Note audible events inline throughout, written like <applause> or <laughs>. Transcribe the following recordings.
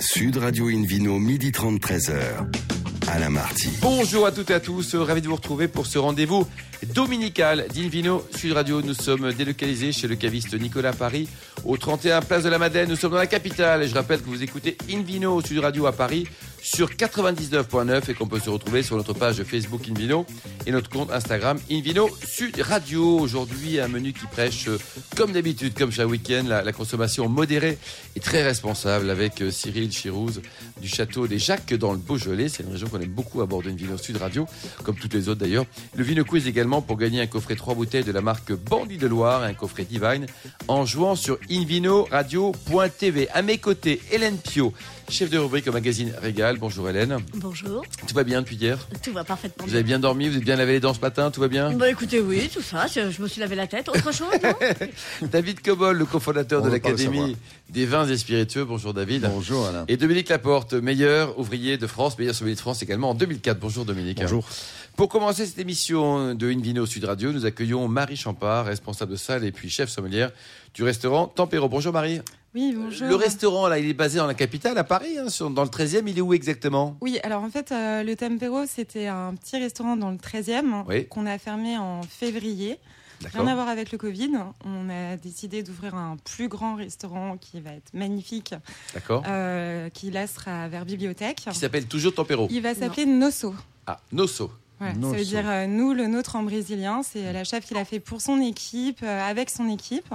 Sud Radio Invino, midi 30, 13h. Alain Marty. Bonjour à toutes et à tous, ravi de vous retrouver pour ce rendez-vous dominical d'Invino Sud Radio. Nous sommes délocalisés chez le caviste Nicolas Paris, au 31 Place de la Madeleine. Nous sommes dans la capitale et je rappelle que vous écoutez Invino Sud Radio à Paris sur 99.9 et qu'on peut se retrouver sur notre page Facebook Invino et notre compte Instagram Invino Sud Radio. Aujourd'hui, un menu qui prêche, euh, comme d'habitude, comme chaque week-end, la, la consommation modérée et très responsable avec euh, Cyril Chirouz du château des Jacques dans le Beaujolais. C'est une région qu'on aime beaucoup à bord d'Invino Sud Radio, comme toutes les autres d'ailleurs. Le Vino Quiz également pour gagner un coffret 3 bouteilles de la marque Bandit de Loire et un coffret Divine en jouant sur invinoradio.tv. À mes côtés, Hélène Pio, chef de rubrique au magazine Régal. Bonjour Hélène. Bonjour. Tout va bien depuis hier? Tout va parfaitement Vous avez bien dormi Vous êtes bien lavé les dents ce matin Tout va bien Bah écoutez, oui, tout ça, je, je me suis lavé la tête. Autre chose, non <laughs> David Cobol, le cofondateur On de l'Académie des vins et spiritueux. Bonjour David. Bonjour Alain. Et Dominique Laporte, meilleur ouvrier de France, meilleur sommelier de France également en 2004. Bonjour Dominique. Bonjour. Pour commencer cette émission de Invino Sud Radio, nous accueillons Marie Champard, responsable de salle et puis chef sommelière du restaurant Tempero. Bonjour Marie. Oui, bonjour. Le restaurant, là, il est basé dans la capitale, à Paris, hein, sur- dans le 13e. Il est où exactement? Oui, alors en fait, euh, le Tempero, c'était un petit restaurant dans le 13e Oui. qu'on a fermé en février. Rien à voir avec le Covid. On a décidé d'ouvrir un plus grand restaurant qui va être magnifique, D'accord. euh, qui là sera vers bibliothèque. Qui s'appelle toujours Tempero. Il va s'appeler Nosso. Ah, Nosso. Voilà, ça veut dire euh, nous, le nôtre en brésilien. C'est la chef qui l'a fait pour son équipe, euh, avec son équipe.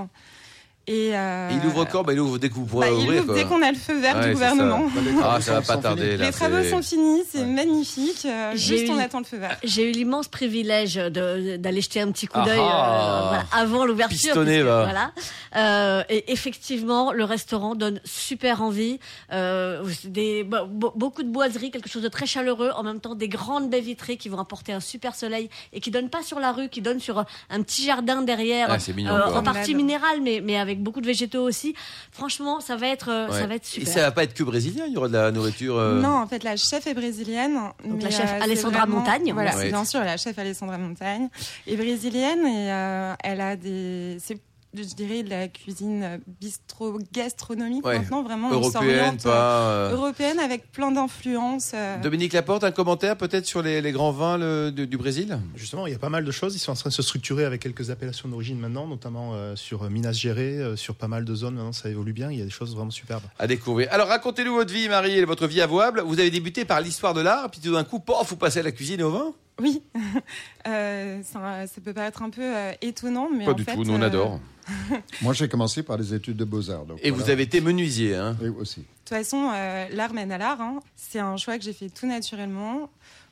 Et, euh, Et il ouvre quand bah, Il ouvre dès que vous pourrez bah, il ouvrir. ouvre quoi. dès qu'on a le feu vert Ouais, du gouvernement. Ah, ça va pas tarder. Là, Les travaux sont finis, c'est magnifique. euh, J'ai juste eu- on attend le feu vert. J'ai eu l'immense privilège d'aller jeter un petit coup Ah d'œil euh, ah. voilà, avant l'ouverture. Voilà. Euh, et effectivement, le restaurant donne super envie. Euh, des, beaucoup de boiseries, quelque chose de très chaleureux. En même temps, des grandes baies vitrées qui vont apporter un super soleil et qui donnent pas sur la rue, qui donnent sur un petit jardin derrière. Ah, c'est mignon, euh, en partie minérale, mais, mais avec beaucoup de végétaux aussi. Franchement, ça va être, euh, Ouais. ça va être Et super. ça va pas être que brésilien, il y aura de la nourriture. euh, Non, en fait, la chef est brésilienne. mais, la chef c'est Alessandra vraiment- Montagne. Voilà, Ouais. bien sûr, la chef Alessandra Montagne est brésilienne et euh, elle a des. C'est, je dirais, de la cuisine bistro-gastronomique Ouais. maintenant, vraiment. Européenne, euh, pas. euh, Européenne avec plein d'influences. euh, Dominique Laporte, un commentaire peut-être sur les, les grands vins le- du, du Brésil? Justement, il y a pas mal de choses. Ils sont en train de se structurer avec quelques appellations d'origine maintenant, notamment euh, sur Minas Gerais, euh, sur pas mal de zones. Maintenant, ça évolue bien. Il y a des choses vraiment superbes. à découvrir. Alors racontez-nous votre vie, Marie, et votre vie avouable. Vous avez débuté par l'histoire de l'art, puis tout d'un coup, pof, vous passez à la cuisine et au vin? Oui, <laughs> Euh, ça, ça peut paraître un peu euh, étonnant, mais Pas en du fait, tout, nous on euh, adore. <laughs> Moi, j'ai commencé par les études de beaux-arts. donc Et vous avez été menuisier, hein Oui, aussi. De toute façon, euh, l'art mène à l'art. hein. C'est un choix que j'ai fait tout naturellement.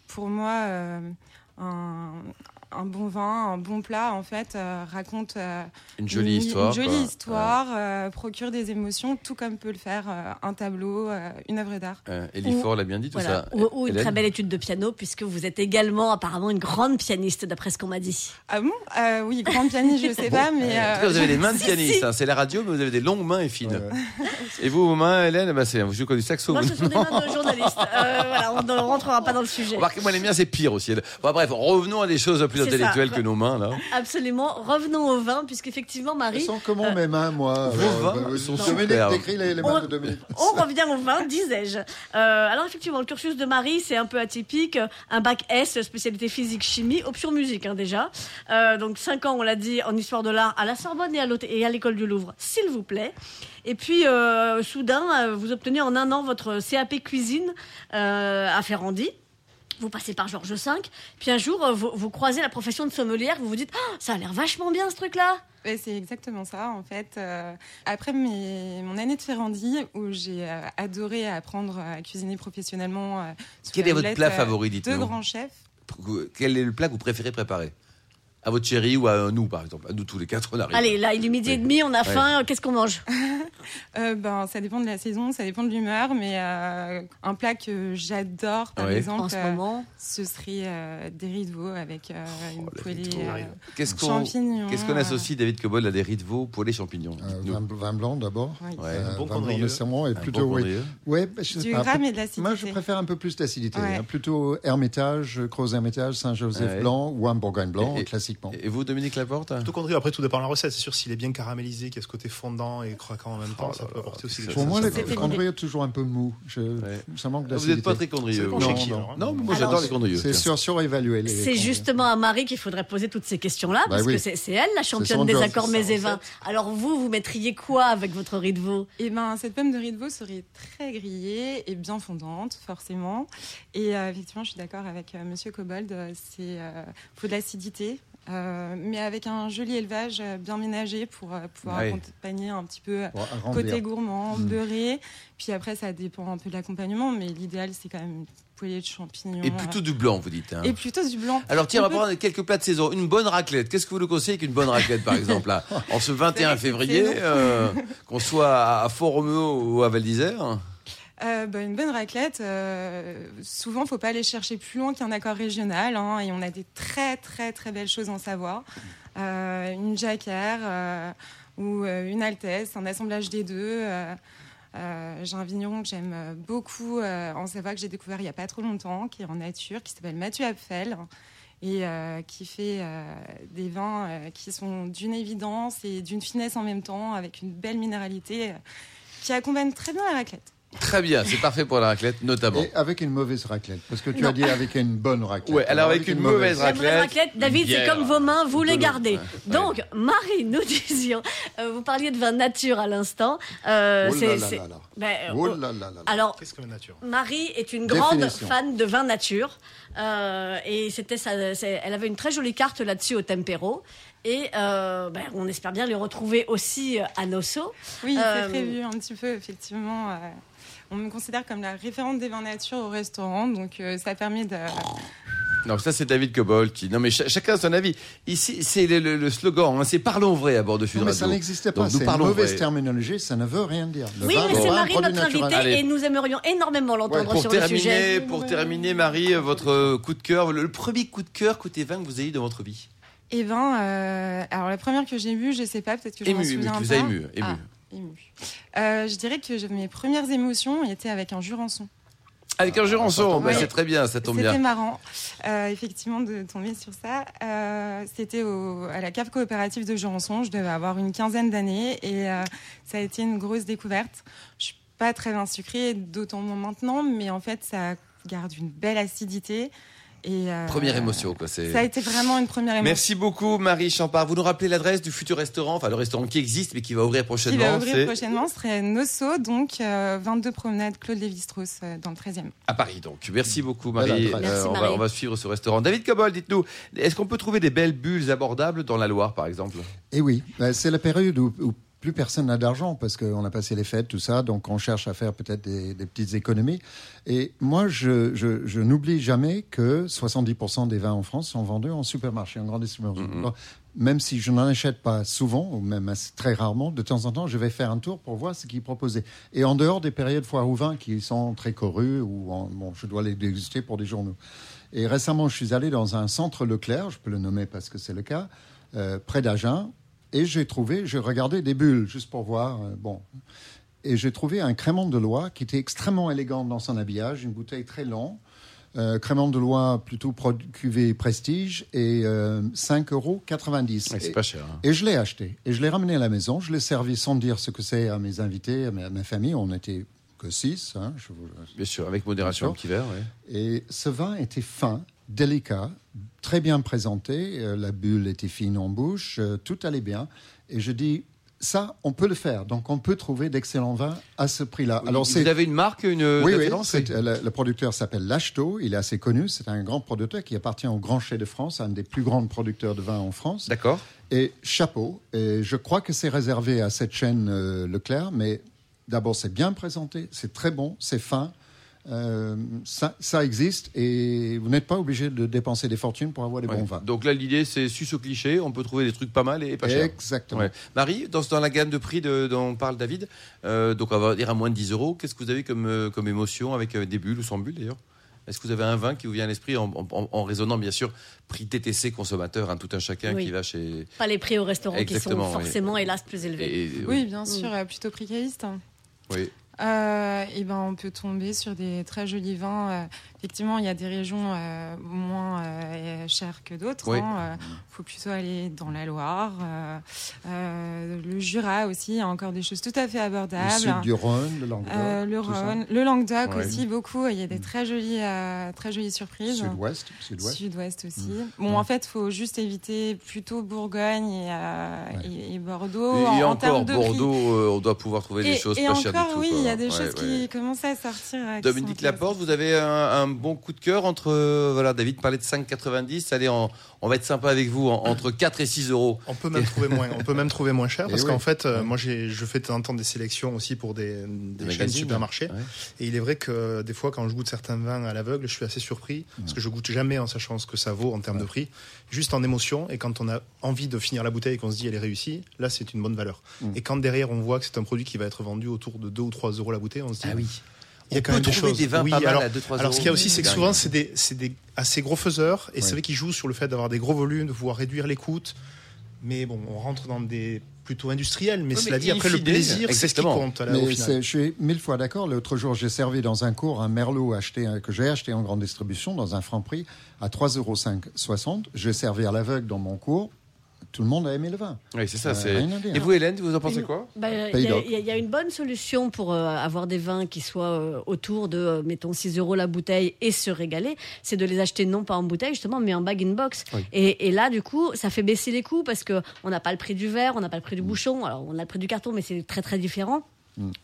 Pour moi, euh, un, un bon vin, un bon plat, en fait, euh, raconte euh, Une jolie une, histoire. Une jolie quoi. histoire, euh, procure des émotions, tout comme peut le faire euh, un tableau, euh, une œuvre d'art. Euh, Elie Faure l'a bien dit tout Voilà. ça. Ou, ou une très belle étude de piano, puisque vous êtes également apparemment une grande pianiste, d'après ce qu'on m'a dit. Ah bon? Euh, Oui, grand pianiste, je sais pas, mais... En tout cas, vous avez des <laughs> mains de pianiste. si. hein. C'est la radio, mais vous avez des longues mains et fines. Ouais. <laughs> Et vous, vos mains, Hélène, bah, c'est, vous jouez quoi du saxo Moi, vous ce sont des mains de <laughs> journaliste. Euh, voilà, on ne rentrera pas dans le sujet. Remarquez-moi, les miens, c'est pire aussi. Bon, bref, revenons à des choses plus ça. intellectuelles que nos mains, là. Absolument. Revenons au vin, puisqu'effectivement, Elles Marie, sont comment mes mains, moi Vos vins euh, sont superbes. décris les, les mains de Dominique. <laughs> on revient au vin, disais-je. Euh, alors, effectivement, le cursus de Marie, c'est un peu atypique. Un bac S, spécialité physique-chimie, option musique, hein, déjà. Euh, donc, 5 ans, on l'a dit, en histoire de l'art à la Sorbonne et à l'école du Louvre, s'il vous plaît. Et puis, euh, soudain, euh, vous obtenez en un an votre CAP cuisine euh, à Ferrandi. Vous passez par Georges V. Puis un jour, euh, vous, vous croisez la profession de sommelière. Vous vous dites, Ah, ça a l'air vachement bien ce truc-là. Ouais, c'est exactement ça, en fait. Euh, après mes, mon année de Ferrandi, où j'ai euh, adoré apprendre à cuisiner professionnellement. euh, Quel est votre plat favori, De dites-nous grands chefs. Quel est le plat que vous préférez préparer? À votre chérie ou à nous, par exemple À nous tous les quatre, on arrive. Allez, là, il est midi et demi, on a faim. Qu'est-ce qu'on mange <laughs> Euh, ben, ça dépend de la saison, ça dépend de l'humeur, mais euh, un plat que j'adore, par Ouais. exemple, en ce euh, moment ce serait euh, des riz de veau avec euh, une Oh, poêlée Qu'est-ce qu'on champignons. qu'est-ce qu'on associe, David Cobol, à des riz de veau pour les champignons? Euh, vin, vin blanc d'abord. Ouais. Euh, bon vin blanc condrieux. nécessairement et Un plutôt bon oui. Ouais, bah, je sais Du pas, mais de l'acidité. Moi, je préfère un peu plus d'acidité. Ouais. hein. Plutôt Hermitage, Creuse Hermitage, Saint-Joseph Ouais. blanc ou un Bourgogne blanc, classique. Classiquement. Et vous, Dominique Laporte Tout compris, après tout dépend de la recette. C'est sûr, s'il est bien caramélisé, qu'il y a ce côté fondant et croquant en même temps, Oh ça peut apporter aussi des Pour moi, ça, le c'était condrieu est toujours un peu mou. Je, Ouais. Ça manque Vous n'êtes d'acidité. pas très condrieux. Non, non. Non, mais moi j'adore les condrieux. C'est sur, surévalué. les C'est justement à Marie qu'il faudrait poser toutes ces questions-là, Bah parce oui. que c'est elle la championne des accords c'est sa mets et vins. Alors vous, vous mettriez quoi avec votre riz de veau? Et ben, cette pomme de riz de veau serait très grillée et bien fondante, forcément. Et euh, effectivement, je suis d'accord avec euh, Monsieur Cobold. euh, C'est euh, faut de l'acidité, euh, mais avec un joli élevage euh, bien ménagé pour euh, pouvoir Oui. accompagner un petit peu côté gourmand, Mm. beurré. Puis après, ça dépend un peu de l'accompagnement, mais l'idéal, c'est quand même une poêlée de champignons. Et plutôt du blanc, vous dites. hein. et plutôt du blanc. Alors tiens, on va peut- prendre quelques plats de saison. Une bonne raclette. Qu'est-ce que vous nous conseillez qu'une bonne raclette, par exemple, là, en ce <laughs> 21 C'est février, qu'on soit à Fort-Romeu ou à Val d'Isère? Euh, bah, une bonne raclette, euh, souvent, faut pas aller chercher plus loin qu'un accord régional. hein, et on a des très, très, très belles choses en Savoie. Euh, une jacquère euh, ou une altesse, un assemblage des deux. j'ai un vigneron que j'aime beaucoup en Savoie que j'ai découvert il n'y a pas trop longtemps, qui est en nature, qui s'appelle Mathieu Apfel et qui fait des vins qui sont d'une évidence et d'une finesse en même temps, avec une belle minéralité, qui accompagne très bien la raclette. Très bien, c'est parfait pour la raclette, notamment. Et avec une mauvaise raclette. Parce que tu Non. as dit avec une bonne raclette. Ouais, alors avec une mauvaise La vraie Raclette, raclette, David, c'est comme vos mains, vous les gardez. Ouais. Donc, Marie, nous disions, euh, vous parliez de vin nature à l'instant. Euh, là c'est- là c'est- là là. là là là là. alors, Qu'est-ce que la nature? Marie est une grande Définition. fan de vin nature euh, et c'était elle avait une très jolie carte là-dessus au Tempero et euh, ben, on espère bien les retrouver aussi à Nosso. Oui, Euh, c'est prévu un petit peu, effectivement. On me considère comme la référente des vins nature au restaurant, donc euh, ça permet de. Non, ça c'est David Cobol qui. Non, mais cha- chacun a son avis. Ici, c'est le, le- le slogan, hein, c'est parlons vrai à bord de Sud Non, mais ça n'existait pas. nous C'est une parlons mauvaise vrai. terminologie. Ça ne veut rien dire. Le oui, vin mais c'est Marie notre invitée et nous aimerions énormément l'entendre sur le terminer, sujet. pour terminer, Marie, votre coup de cœur, le, le premier coup de cœur côté vin que vous avez eu dans votre vie? Eh ben, euh, alors la première que j'ai vue, je sais pas, peut-être que je m'en souviens vous pas. a ému, ému. Ah, Euh, je dirais que mes premières émotions étaient avec un jurançon. Avec un Jurançon, tombe bah, c'est très bien, ça tombe C'était bien. marrant, euh, effectivement, de tomber sur ça. Euh, C'était à la cave coopérative de Jurançon. Je devais avoir une quinzaine d'années et euh, ça a été une grosse découverte. Je suis pas très vin sucré, d'autant moins maintenant, mais en fait, ça garde une belle acidité. Et, euh, Première émotion, quoi. c'est- Ça a été vraiment une première émotion. Merci beaucoup, Marie Champard. Vous nous rappelez l'adresse du futur restaurant, enfin le restaurant qui existe mais qui va ouvrir qui prochainement. va ouvrir c'est prochainement serait Nosso, donc euh, 22 promenade Claude Lévi-Strauss euh, dans le 13e. à Paris, donc. Merci beaucoup, Marie. Merci, on, va, Marie. on va suivre ce restaurant. David Cobol, dites-nous, est-ce qu'on peut trouver des belles bulles abordables dans la Loire, par exemple? Et oui, ben, c'est la période où, où plus personne n'a d'argent parce qu'on a passé les fêtes, tout ça, donc on cherche à faire peut-être des, des petites économies. Et moi, je, je, je n'oublie jamais que 70% des vins en France sont vendus en supermarché, en grande distribution. Mhm. Même si je n'en achète pas souvent, ou même très rarement, de temps en temps, je vais faire un tour pour voir ce qu'ils proposaient. Et en dehors des périodes foire ou vin qui sont très corrues, ou en- bon, je dois les déguster pour des journaux. Et récemment, je suis allé dans un centre Leclerc, je peux le nommer parce que c'est le cas, euh, près d'Agen, et j'ai trouvé, j'ai regardé des bulles juste pour voir, euh, bon, et j'ai trouvé un crémant de Loire qui était extrêmement élégant dans son habillage, une bouteille très longue, euh, crémant de Loire plutôt cuvée prestige et euh, 5,90 euros. C'est Et- pas cher. hein. et je l'ai acheté. Et je l'ai ramené à la maison. Je l'ai servi sans dire ce que c'est à mes invités, à ma, famille. On n'était que six. hein, je vous- Bien sûr, avec modération, un petit verre. ouais. Et ce vin était fin, délicat, très bien présenté. euh, la bulle était fine en bouche. euh, tout allait bien. Et je dis, ça, on peut le faire. Donc, on peut trouver d'excellents vins à ce prix-là. Alors, vous avez une marque, une oui, oui, euh, le, le producteur s'appelle Lachteau, il est assez connu, c'est un grand producteur qui appartient au Grand Chai de France, un des plus grands producteurs de vin en France. D'accord. Et chapeau, et je crois que c'est réservé à cette chaîne euh, Leclerc, mais d'abord c'est bien présenté, c'est très bon, c'est fin, euh, ça, ça existe et vous n'êtes pas obligé de dépenser des fortunes pour avoir des Ouais. bons vins. Donc là, l'idée, c'est sus au cliché. On peut trouver des trucs pas mal et pas cher. Exactement. Ouais. Marie, dans, dans la gamme de prix de- dont parle David, euh, donc on va dire à moins de 10 euros, qu'est-ce que vous avez comme, euh, comme émotion avec euh, des bulles ou sans bulles d'ailleurs? Est-ce que vous avez un vin qui vous vient à l'esprit en, en- en raisonnant bien sûr prix TTC consommateur, hein, tout un chacun Oui. qui va chez. Pas les prix au restaurant qui sont Exactement, oui. forcément, hélas, plus élevés. Et- Oui, bien sûr, euh, plutôt prix caviste. oui. Euh, et ben on peut tomber sur des très jolis vins. Euh, effectivement, il y a des régions euh, moins euh, chères que d'autres. Oui. Il faut plutôt aller dans la Loire, euh, euh, le Jura aussi. Il y a encore des choses tout à fait Le abordables. sud du Rhône, le Languedoc. Euh, le. Rhône, le Languedoc Ouais. aussi beaucoup. Il y a des très jolies, euh, très jolies surprises. Sud-ouest. Sud-ouest. Sud-ouest aussi. Bon, en fait, faut juste éviter plutôt Bourgogne et, euh, et- et Bordeaux. Et, en, en encore, de. Bordeaux, euh, on doit pouvoir trouver des choses pas chères du tout. oui, il y a des choses qui commencent à sortir. euh, Dominique Laporte, vous avez un bon coup de cœur entre. euh, voilà, David parlait de 5,90. Allez, on, on va être sympa avec vous, en- entre 4 et 6 euros. On peut même trouver moins. On peut même trouver moins cher <laughs> Et parce oui. qu'en fait, euh, moi, j'ai, je fais de temps en temps des sélections aussi pour des, des chaînes magazines. supermarchés. Ouais. Et il est vrai que euh, des fois, quand je goûte certains vins à l'aveugle, je suis assez surpris parce que je goûte jamais en sachant ce que ça vaut en termes de prix, juste en émotion. Et quand on a envie de finir la bouteille et qu'on se dit elle est réussie, là, c'est une bonne valeur. Mm. Et quand derrière, on voit que c'est un produit qui va être vendu autour de 2 ou 3 euros la bouteille, on se dit Ah oui. Il y a On quand même des choses. des vins oui, pas mal alors, à 2-3 euros. alors, ce qu'il y a aussi, c'est que souvent, c'est des, c'est des assez gros faiseurs, et Ouais. c'est vrai qu'ils jouent sur le fait d'avoir des gros volumes, de pouvoir réduire les coûts. Mais bon, on rentre dans des plutôt industriels. Mais Oui, cela mais dit, in après, le plaisir, c'est ce qui compte là, au Mais final. c'est- je suis mille fois d'accord. L'autre jour, j'ai servi dans un cours un merlot acheté, que j'ai acheté en grande distribution dans un franc prix à 3,60 euros. J'ai servi à l'aveugle dans mon cours. Tout le monde a aimé le vin. Oui, c'est ça. Euh. Et vous, Hélène, vous en pensez quoi Bah, Il y, a- y y une bonne solution pour euh, avoir des vins qui soient euh, autour de, euh, mettons, 6 euros la bouteille et se régaler. C'est de les acheter non pas en bouteille, justement, mais en bag-in-box. Oui. Et, et là, du coup, ça fait baisser les coûts parce qu'on n'a pas le prix du verre, on n'a pas le prix Mm. du bouchon. Alors, on a le prix du carton, mais c'est très, très différent.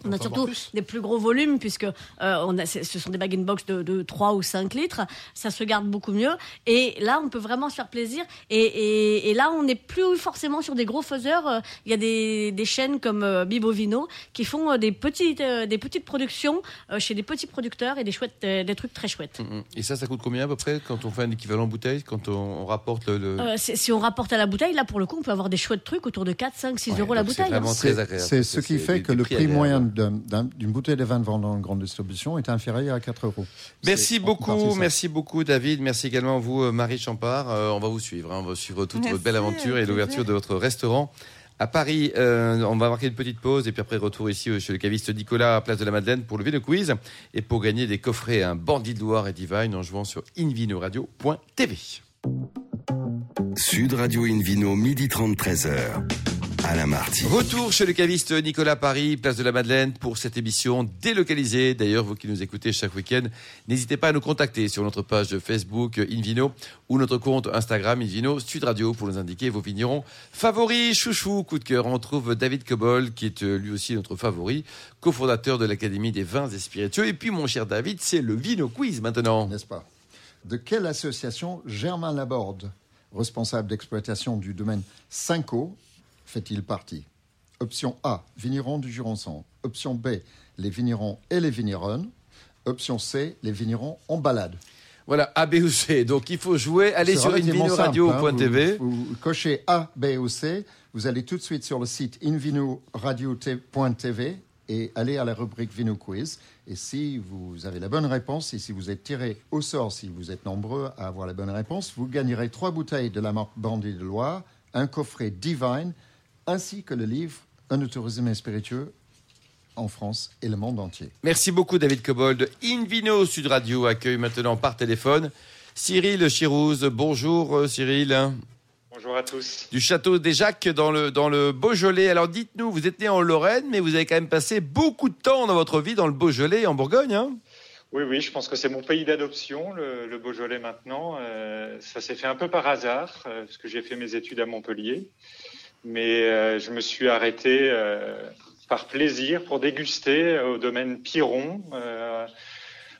On a surtout plus. des plus gros volumes puisque euh, on a, c'est- ce sont des bag-in-box de, de 3 ou 5 litres. Ça se garde beaucoup mieux. Et là, on peut vraiment se faire plaisir. Et, et- et là, on n'est plus forcément sur des gros faiseurs. Il y a des, des chaînes comme euh, Bibovino qui font euh, des, petites, euh, des petites productions euh, chez des petits producteurs et des, chouettes, des trucs très chouettes. Mm, mm. Et ça, ça coûte combien à peu près quand on fait un équivalent bouteille, quand on, on rapporte le. le- Euh, c'est- si on rapporte à la bouteille, là, pour le coup, on peut avoir des chouettes trucs autour de 4, 5, 6 Ouais, euros la c'est bouteille. hein. vraiment très C'est agréable. c'est ce qui C'est fait que le prix agréables. Moyen d'une bouteille de vin vendue en grande distribution est inférieur à 4 euros. Merci beaucoup, merci beaucoup David, merci également vous euh, Marie Champard. Euh, on va vous suivre, hein. on va suivre toute Merci, votre belle aventure et l'ouverture de votre restaurant à Paris. Euh, on va marquer une petite pause et puis après retour ici chez le caviste Nicolas à Place de la Madeleine pour le Vino Quiz et pour gagner des coffrets un Bandit de Loire et Divine en jouant sur invinoradio.tv. Sud Radio Invino, midi 30, 13h. Alain Marty. Retour chez le caviste Nicolas Paris, place de la Madeleine, pour cette émission délocalisée. D'ailleurs, vous qui nous écoutez chaque week-end, n'hésitez pas à nous contacter sur notre page de Facebook Invino ou notre compte Instagram Invino Sud Radio pour nous indiquer vos vignerons favoris, chouchou, coup de cœur. On trouve David Cobol, qui est euh, lui aussi notre favori, cofondateur de l'Académie des vins et spiritueux. Et puis, mon cher David, c'est le Vino Quiz maintenant. n'est-ce pas? De quelle association Germain Laborde, responsable d'exploitation du domaine 5O, fait-il partie? Option A, vignerons du Jurançon. Option B, les vignerons et les vigneronnes. Option C, les vignerons en balade. Voilà, A, B ou C. Donc, il faut jouer. Allez C'est sur hein. invinoradio.tv. Vous, vous cochez A, B ou C, vous allez tout de suite sur le site invinoradio.tv et allez à la rubrique Vino Quiz. Et si vous avez la bonne réponse, et si vous êtes tiré au sort, si vous êtes nombreux à avoir la bonne réponse, vous gagnerez trois bouteilles de la marque Bandit de Loire, un coffret Divine, ainsi que le livre Un tourisme spiritueux en France et le monde entier. Merci beaucoup David Cobold. Invino Sud Radio accueille maintenant par téléphone Cyril Chirouz. Bonjour euh, Cyril. Bonjour à tous. Du château des Jacques dans le, dans le Beaujolais. Alors dites-nous, vous êtes né en Lorraine, mais vous avez quand même passé beaucoup de temps dans votre vie dans le Beaujolais en Bourgogne. hein? Oui, oui, je pense que c'est mon pays d'adoption, le, le Beaujolais maintenant. Euh, ça s'est fait un peu par hasard, euh, parce que j'ai fait mes études à Montpellier. Mais euh, je me suis arrêté euh, par plaisir pour déguster euh, au domaine Piron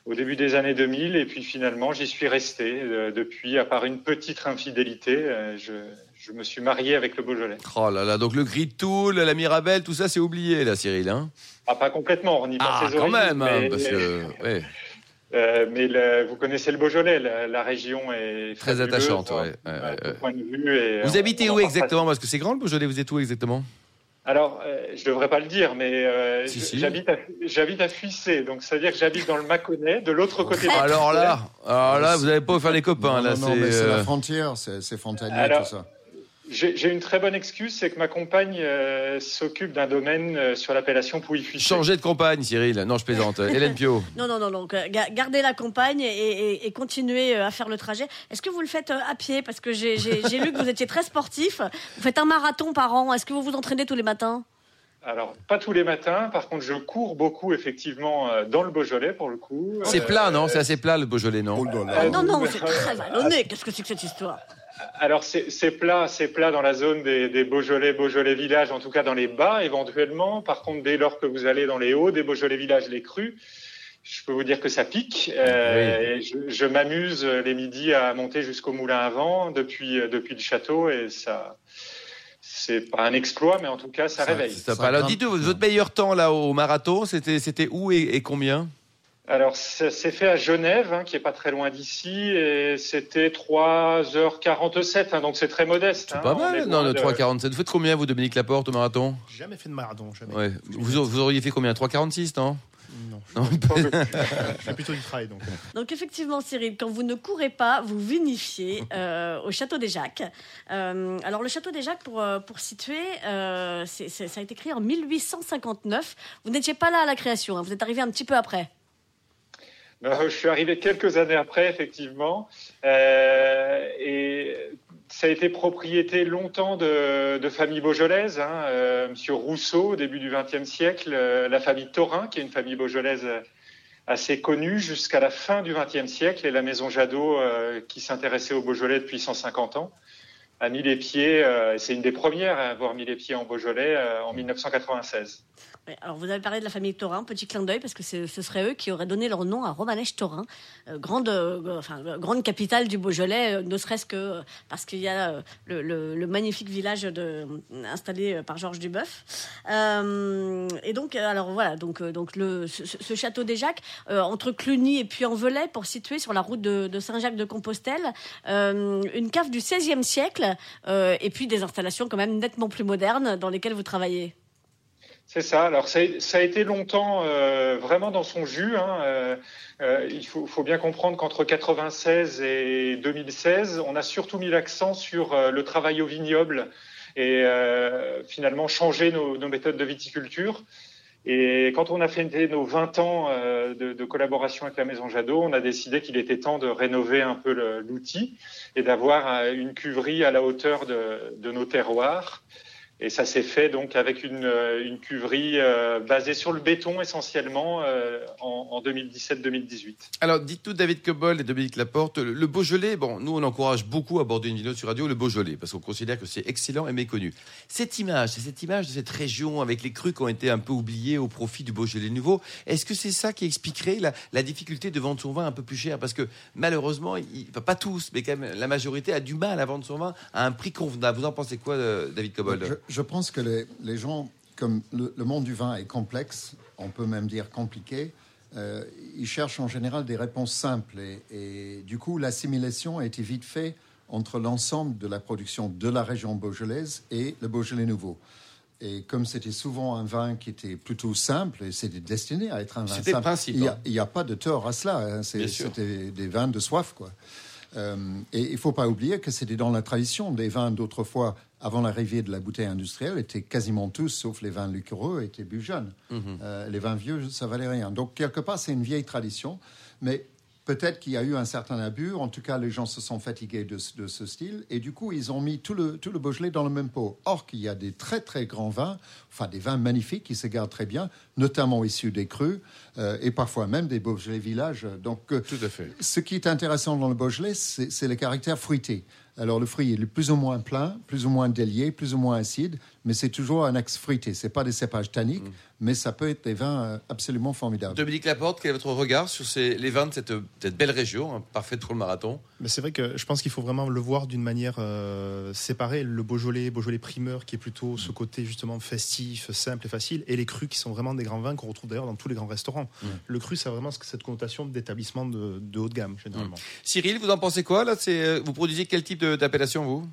au début des années 2000. Et puis finalement, j'y suis resté euh, depuis, à part une petite infidélité. euh, je, je me suis marié avec le Beaujolais. Oh là là, donc le Gris de Toul, la Mirabelle, tout ça c'est oublié là Cyril. Hein? Ah, pas complètement, on y passe ah quand même, hein, mais- parce que... <laughs> ouais, Euh, mais le- vous connaissez le Beaujolais, la, la région est Très attachante, hein, ouais, ouais, à ouais, tout ouais. point de vue. et Vous habitez où exactement? Parce que c'est grand le Beaujolais, vous êtes où exactement? Alors, euh, je devrais pas le dire, mais euh, Si, je- si. j'habite à, à Fuissé, donc c'est-à-dire que j'habite dans le Mâconnais, de l'autre côté. de Alors là, alors là, vous n'allez pas faire les copains non, là. non, non, mais c'est euh, la frontière, c'est c'est frontalier, Alors, tout ça. J'ai une très bonne excuse, c'est que ma compagne euh, s'occupe d'un domaine euh, sur l'appellation Pouilly-Fuissé. Changez de compagne, Cyril. Non, je plaisante. <laughs> Hélène Pio. Non, non, non, non. Gardez la compagne et, et, et continuez à faire le trajet. Est-ce que vous le faites à pied? Parce que j'ai lu que vous étiez très sportif. Vous faites un marathon par an. Est-ce que vous vous entraînez tous les matins? Alors, pas tous les matins. Par contre, je cours beaucoup, effectivement, euh, dans le Beaujolais, pour le coup. C'est plat, non? C'est assez plat, le Beaujolais, non? Oh Non, non, c'est très vallonné. Qu'est-ce que c'est que cette histoire? Alors c'est plat, c'est plat dans la zone des, Beaujolais, Beaujolais villages, en tout cas dans les bas éventuellement. Par contre, dès lors que vous allez dans les hauts des Beaujolais villages, les crus, je peux vous dire que ça pique. Euh, je, m'amuse les midis à monter jusqu'au moulin à vent depuis depuis le château et ça c'est pas un exploit, mais en tout cas, ça, réveille. Alors, dites-nous, votre meilleur temps là au marathon, c'était, c'était où et, combien? Alors, c'est fait à Genève, hein, qui est pas très loin d'ici, et c'était 3h47, hein, donc c'est très modeste. C'est pas hein. mal, non, le 3h47. Vous faites combien, vous, Dominique Laporte, au marathon? Jamais fait de marathon, jamais. Ouais. Vous, vous auriez fait combien 3h46, non? Non, je fais plutôt du trail. Donc. donc effectivement, Cyril, quand vous ne courez pas, vous vinifiez euh, au Château des Jacques. Euh, alors le Château des Jacques, pour, euh, pour situer, ça a été créé en 1859. Vous n'étiez pas là à la création, hein. vous êtes arrivé un petit peu après. Je suis arrivé quelques années après, effectivement. et ça a été propriété longtemps de, de familles beaujolaises. Hein. Euh, Monsieur Rousseau, au début du XXe siècle, euh, la famille Thorin, qui est une famille beaujolaise euh, assez connue jusqu'à la fin du XXe siècle, et la maison Jadot, qui s'intéressait au Beaujolais depuis 150 ans, a mis les pieds, c'est une des premières à avoir mis les pieds en Beaujolais en 1996 alors vous avez parlé de la famille Thorin, petit clin d'œil parce que ce serait eux qui auraient donné leur nom à Romanèche Thorin, euh, grande, euh, enfin, grande capitale du Beaujolais, euh, ne serait-ce que parce qu'il y a le, magnifique village de, installé par Georges Duboeuf. et donc, alors voilà, donc, donc le, ce, château des Jacques, entre Cluny et Puy-en-Velay, pour situer sur la route de, Saint-Jacques-de-Compostelle, une cave du XVIe siècle, et puis des installations quand même nettement plus modernes dans lesquelles vous travaillez. C'est ça. Alors ça, a été longtemps euh, vraiment dans son jus. Hein. Euh, euh, il faut, bien comprendre qu'entre 96 et 2016, on a surtout mis l'accent sur le travail au vignoble et finalement changer nos, méthodes de viticulture. Et quand on a fait nos 20 ans de, collaboration avec la Maison Jadot, on a décidé qu'il était temps de rénover un peu l'outil et d'avoir une cuverie à la hauteur de nos terroirs. Et ça s'est fait donc avec une, euh, une cuverie euh, basée sur le béton essentiellement euh, en, en 2017-2018. Alors dites-nous David Cobol et Dominique Laporte, le, Beaujolais, bon, nous on encourage beaucoup à aborder une vidéo sur radio le Beaujolais parce qu'on considère que c'est excellent et méconnu. Cette image, c'est cette image de cette région avec les crues qui ont été un peu oubliées au profit du Beaujolais nouveau. Est-ce que c'est ça qui expliquerait la, la, difficulté de vendre son vin un peu plus cher? Parce que malheureusement, il, pas tous, mais quand même la majorité a du mal à vendre son vin à un prix convenable. Vous en pensez quoi, David Cobol? Je pense que les, gens, comme le, monde du vin est complexe, on peut même dire compliqué, euh, ils cherchent en général des réponses simples. Et, du coup, l'assimilation a été vite faite entre l'ensemble de la production de la région beaujolaise et le Beaujolais nouveau. Et comme c'était souvent un vin qui était plutôt simple, et c'était destiné à être un vin simple, principe, hein. il n'y a, pas de tort à cela. Hein. C'était des vins de soif, quoi. Euh, et il ne faut pas oublier que c'était dans la tradition des vins d'autrefois, avant l'arrivée de la bouteille industrielle, étaient quasiment tous, sauf les vins liquoreux, étaient bu jeunes. Mhm. Euh, les vins vieux, ça valait rien. Donc quelque part, c'est une vieille tradition, mais Peut-être qu'il y a eu un certain abus. En tout cas, les gens se sont fatigués de, ce style. Et du coup, ils ont mis tout le, tout le Beaujolais dans le même pot. Or, qu'il y a des très, très grands vins, enfin des vins magnifiques qui se gardent très bien, notamment issus des crus euh, et parfois même des Beaujolais villages. Donc, euh, tout à fait. ce qui est intéressant dans le Beaujolais, c'est le caractère fruité. Alors le fruit est plus ou moins plein, plus ou moins délié, plus ou moins acide, mais c'est toujours un axe fruité. C'est pas des cépages tanniques, mm. mais ça peut être des vins euh, absolument formidables. Dominique Laporte, quel est votre regard sur ces, les vins de cette, belle région, hein, parfaite pour le marathon? Mais C'est vrai que je pense qu'il faut vraiment le voir d'une manière euh, séparée. Le Beaujolais, Beaujolais primeur, qui est plutôt ce côté justement festif, simple et facile, et les crus qui sont vraiment des grands vins qu'on retrouve d'ailleurs dans tous les grands restaurants. Mm. Le cru, c'est vraiment cette connotation d'établissement de, haut de gamme, généralement. Mm. Cyril, vous en pensez quoi là? Euh, Vous produisez quel type d'appellation, vous?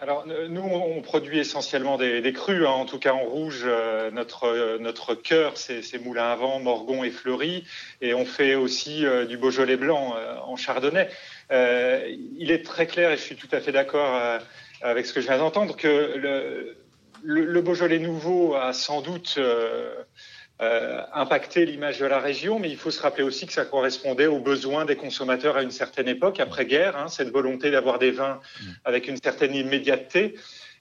Alors nous, on produit essentiellement des, des crus, hein. en tout cas en rouge. Euh, notre euh, notre cœur, c'est Moulin à Vent, Morgon et Fleury, et on fait aussi euh, du Beaujolais blanc en Chardonnay. il est très clair, et je suis tout à fait d'accord avec ce que je viens d'entendre, que le, le, Beaujolais nouveau a sans doute euh, impacté l'image de la région, mais il faut se rappeler aussi que ça correspondait aux besoins des consommateurs à une certaine époque, après-guerre, hein, cette volonté d'avoir des vins avec une certaine immédiateté.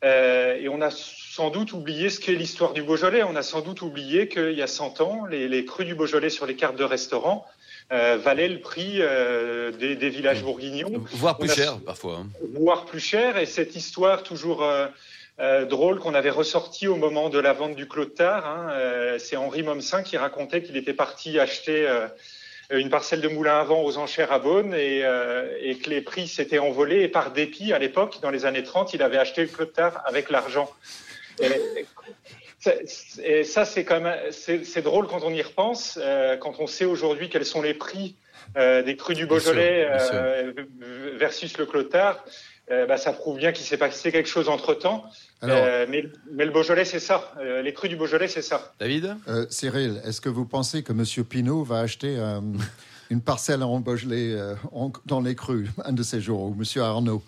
Euh, et on a sans doute oublié ce qu'est l'histoire du Beaujolais. On a sans doute oublié qu'il y a 100 ans, les, les, crus du Beaujolais sur les cartes de restaurants euh, valaient le prix euh, des, des, villages bourguignons. Voire plus cher, parfois. Hein. Voire plus cher. Et cette histoire toujours euh, euh, drôle qu'on avait ressorti au moment de la vente du Clos de Tard. Hein. Euh, c'est Henri Momsin qui racontait qu'il était parti acheter euh, une parcelle de moulin à vent aux enchères à Beaune et, et que les prix s'étaient envolés. Et par dépit, à l'époque, dans les années 30, il avait acheté le Clos de Tard avec l'argent. Et, ça, c'est quand même c'est drôle quand on y repense, quand on sait aujourd'hui quels sont les prix des crus du Beaujolais versus le Clotard. Euh, bah, ça prouve bien qu'il s'est passé quelque chose entre temps. Euh, mais, mais, le Beaujolais, c'est ça. Euh, les crus du Beaujolais, c'est ça. David Cyril, est-ce que vous pensez que M. Pinault va acheter <laughs> une parcelle en Beaujolais dans les crus un de ces jours, ou M. Arnaud?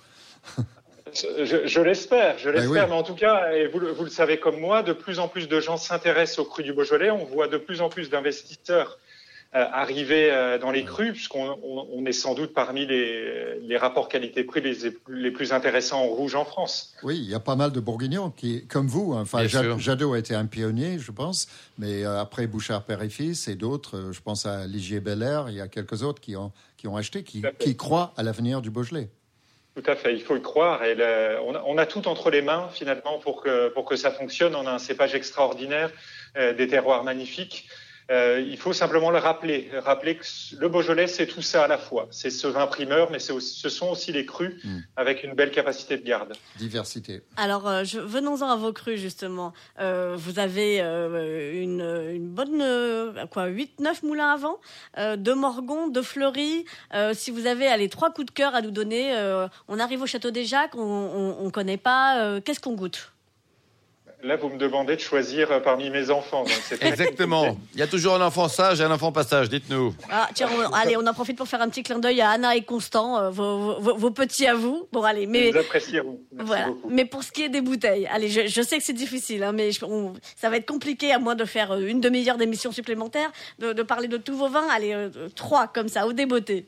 Je, l'espère, je ben l'espère, mais en tout cas, et vous, vous, le savez comme moi, de plus en plus de gens s'intéressent aux crus du Beaujolais. On voit de plus en plus d'investisseurs euh, arriver euh, dans les crus, puisqu'on on, est sans doute parmi les, les rapports qualité-prix les, les, plus intéressants en rouge en France. Oui, il y a pas mal de Bourguignons qui, comme vous, hein. enfin, Jadot a été un pionnier, je pense, mais euh, après Bouchard Père et Fils et d'autres, je pense à Ligier Belair, il y a quelques autres qui ont, qui ont acheté, qui, qui croient à l'avenir du Beaujolais. Tout à fait, il faut le croire. Et on, a, on, a, tout entre les mains finalement pour que, pour que ça fonctionne. On a un cépage extraordinaire, des terroirs magnifiques. Euh, il faut simplement le rappeler, rappeler que le Beaujolais, c'est tout ça à la fois. C'est ce vin primeur, mais aussi, ce sont aussi les crus mm. avec une belle capacité de garde. Diversité. Alors, euh, venons-en à vos crus, justement. Euh, vous avez une, une, bonne, quoi, 8-9 moulins à vent, de Morgon, de Fleury. si vous avez allez, trois coups de cœur à nous donner, on arrive au Château des Jacques, on ne connaît pas. Qu'est-ce qu'on goûte? Là, vous me demandez de choisir euh, parmi mes enfants. Exactement. Il y a toujours un enfant sage et un enfant passage. Dites-nous. Ah, tiens, allez, on en profite pour faire un petit clin d'œil à Anna et Constant, euh, vos, petits à vous. Bon, allez, mais vous voilà. Mais pour ce qui est des bouteilles, allez, je, sais que c'est difficile, hein, mais ça va être compliqué à moins de faire euh, une demi-heure d'émission supplémentaire, de, parler de tous vos vins. Allez, trois comme ça, au débeauté.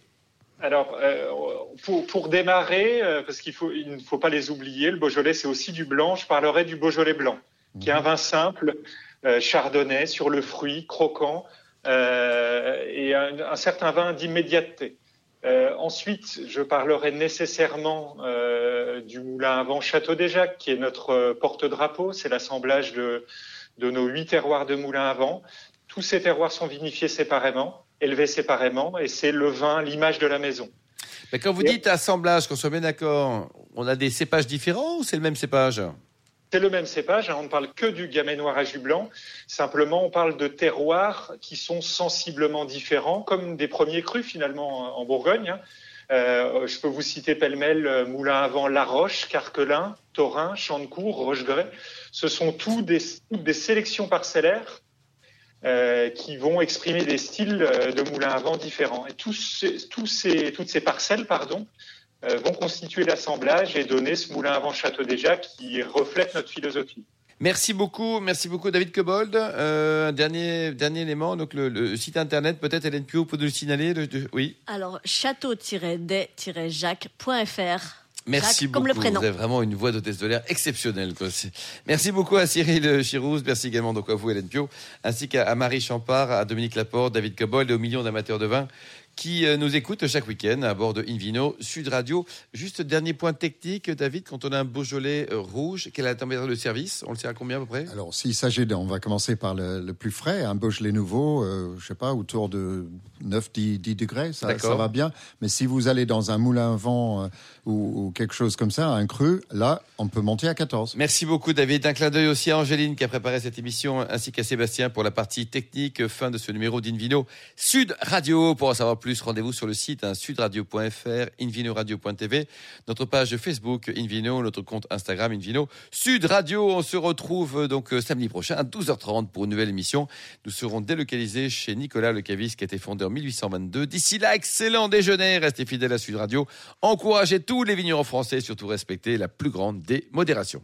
Alors, pour, pour, démarrer, parce qu'il faut, il ne faut pas les oublier, le Beaujolais, c'est aussi du blanc. Je parlerai du Beaujolais blanc qui est un vin simple, euh, chardonnay, sur le fruit, croquant, euh, et un, certain vin d'immédiateté. Euh, ensuite, je parlerai nécessairement euh, du moulin à vent Château des Jacques, qui est notre porte-drapeau. C'est l'assemblage de, de nos huit terroirs de moulin à vent. Tous ces terroirs sont vinifiés séparément, élevés séparément, et c'est le vin, l'image de la maison. Mais quand vous dites assemblage, qu'on soit bien d'accord, on a des cépages différents ou c'est le même cépage? C'est le même cépage, hein, on ne parle que du gamay noir à jus blanc. Simplement, on parle de terroirs qui sont sensiblement différents, comme des premiers crus finalement en Bourgogne. Hein. Euh, je peux vous citer pêle-mêle euh, Moulin à Vent La Roche, Carquelin, Torin, Chantecourt, Rochegray. Ce sont tous des, toutes des sélections parcellaires euh, qui vont exprimer des styles euh, de Moulin à Vent différents. Et tous ces, tous ces, toutes ces parcelles pardon, euh, vont constituer l'assemblage et donner ce moulin avant château déjà qui reflète notre philosophie. Merci beaucoup, merci beaucoup David Cobold. Euh, dernier, dernier élément, donc le, site internet, peut-être Hélène Pio, pour nous le signaler. oui. Alors, château-des-jacques.fr. Merci beaucoup. Comme le prénom. Vous avez vraiment une voix d'hôtesse de l'air exceptionnelle. Merci beaucoup à Cyril Chirouz, merci également donc à vous Hélène Pio, ainsi qu'à Marie Champard, à Dominique Laporte, David Cobold et aux millions d'amateurs de vin qui euh, nous écoute chaque week-end à bord de Invino Sud Radio. Juste dernier point technique, David, quand on a un Beaujolais euh, rouge, quelle est la température de service? On le sait à combien à peu près? Alors, s'il s'agit de, on va commencer par le, plus frais, un Beaujolais nouveau, euh, je sais pas, autour de 9-10 degrés, ça, ça, va bien. Mais si vous allez dans un moulin à vent ou, quelque chose comme ça, un cru, là, on peut monter à 14. Merci beaucoup, David. Un clin d'œil aussi à Angéline qui a préparé cette émission, ainsi qu'à Sébastien pour la partie technique. Fin de ce numéro d'Invino Sud Radio. Pour en savoir plus, rendez-vous sur le site hein, sudradio.fr, invinoradio.tv, notre page Facebook Invino, notre compte Instagram Invino Sud Radio. On se retrouve euh, donc euh, samedi prochain à 12h30 pour une nouvelle émission. Nous serons délocalisés chez Nicolas Le Cavis qui a été fondé en 1822. D'ici là, excellent déjeuner. Restez fidèles à Sud Radio. Encouragez tous les vignerons français, surtout respectez la plus grande des modérations.